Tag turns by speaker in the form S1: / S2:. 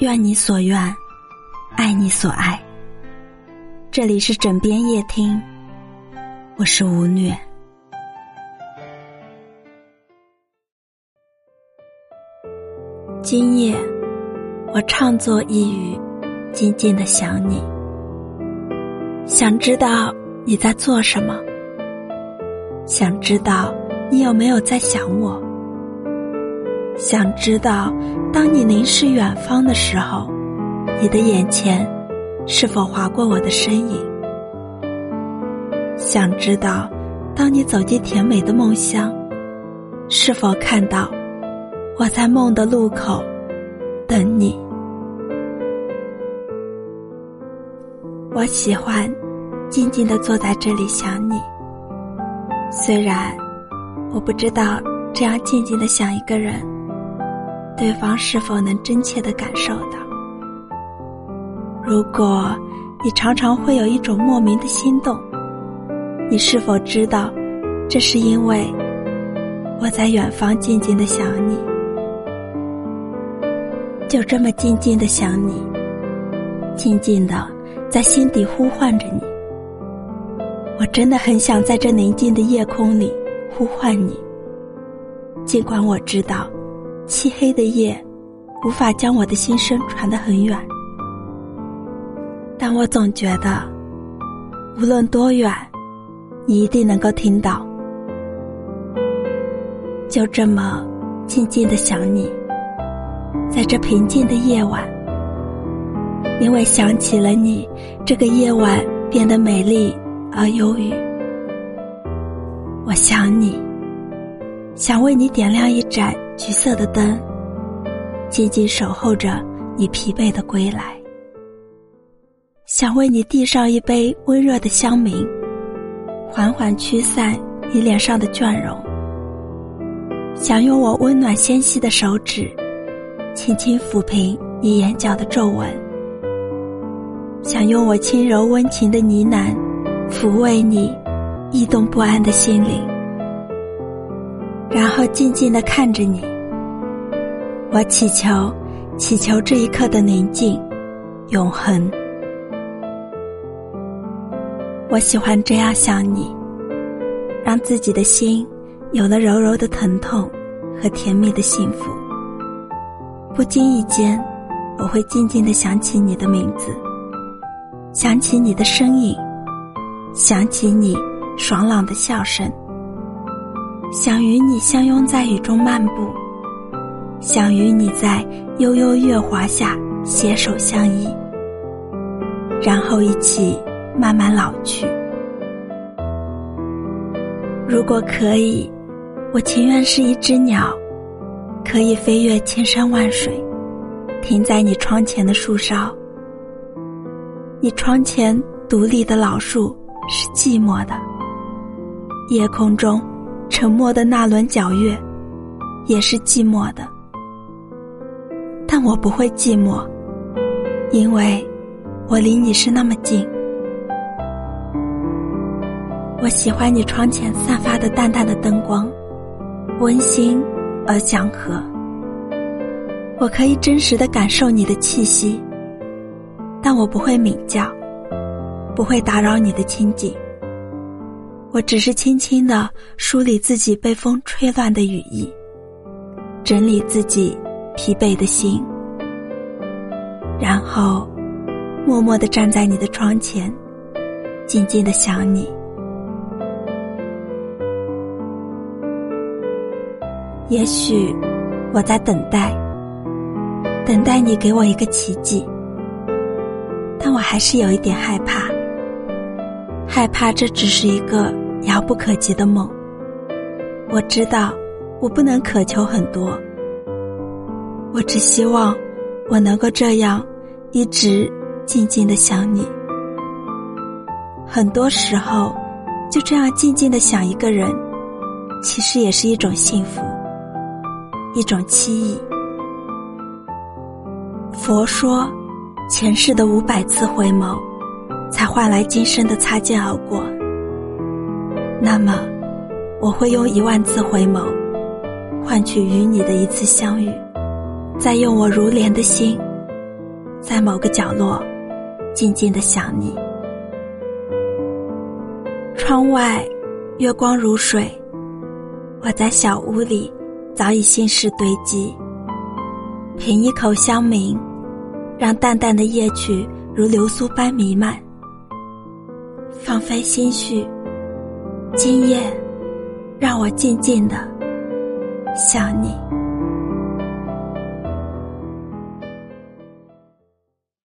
S1: 愿你所愿，爱你所爱。这里是枕边夜听，我是吴虐。今夜，我唱作一语，静静的想你。想知道你在做什么？想知道你有没有在想我？想知道，当你凝视远方的时候，你的眼前是否划过我的身影？想知道，当你走进甜美的梦乡，是否看到我在梦的路口等你？我喜欢静静的坐在这里想你，虽然我不知道这样静静的想一个人。对方是否能真切的感受到？如果你常常会有一种莫名的心动，你是否知道，这是因为我在远方静静的想你，就这么静静的想你，静静的在心底呼唤着你。我真的很想在这宁静的夜空里呼唤你，尽管我知道。漆黑的夜，无法将我的心声传得很远，但我总觉得，无论多远，你一定能够听到。就这么静静的想你，在这平静的夜晚，因为想起了你，这个夜晚变得美丽而忧郁。我想你，想为你点亮一盏。橘色的灯，静静守候着你疲惫的归来。想为你递上一杯温热的香茗，缓缓驱散你脸上的倦容。想用我温暖纤细的手指，轻轻抚平你眼角的皱纹。想用我轻柔温情的呢喃，抚慰你异动不安的心灵。然后静静的看着你，我祈求，祈求这一刻的宁静，永恒。我喜欢这样想你，让自己的心有了柔柔的疼痛和甜蜜的幸福。不经意间，我会静静的想起你的名字，想起你的身影，想起你爽朗的笑声。想与你相拥在雨中漫步，想与你在悠悠月华下携手相依，然后一起慢慢老去。如果可以，我情愿是一只鸟，可以飞越千山万水，停在你窗前的树梢。你窗前独立的老树是寂寞的，夜空中。沉默的那轮皎月，也是寂寞的。但我不会寂寞，因为我离你是那么近。我喜欢你窗前散发的淡淡的灯光，温馨而祥和。我可以真实的感受你的气息，但我不会鸣叫，不会打扰你的清静。我只是轻轻的梳理自己被风吹乱的羽翼，整理自己疲惫的心，然后默默的站在你的窗前，静静的想你。也许我在等待，等待你给我一个奇迹，但我还是有一点害怕，害怕这只是一个。遥不可及的梦。我知道，我不能渴求很多。我只希望，我能够这样，一直静静的想你。很多时候，就这样静静的想一个人，其实也是一种幸福，一种期意。佛说，前世的五百次回眸，才换来今生的擦肩而过。那么，我会用一万次回眸，换取与你的一次相遇，再用我如莲的心，在某个角落，静静的想你。窗外，月光如水，我在小屋里，早已心事堆积。品一口香茗，让淡淡的夜曲如流苏般弥漫。放飞心绪，今夜，让我静静的想你。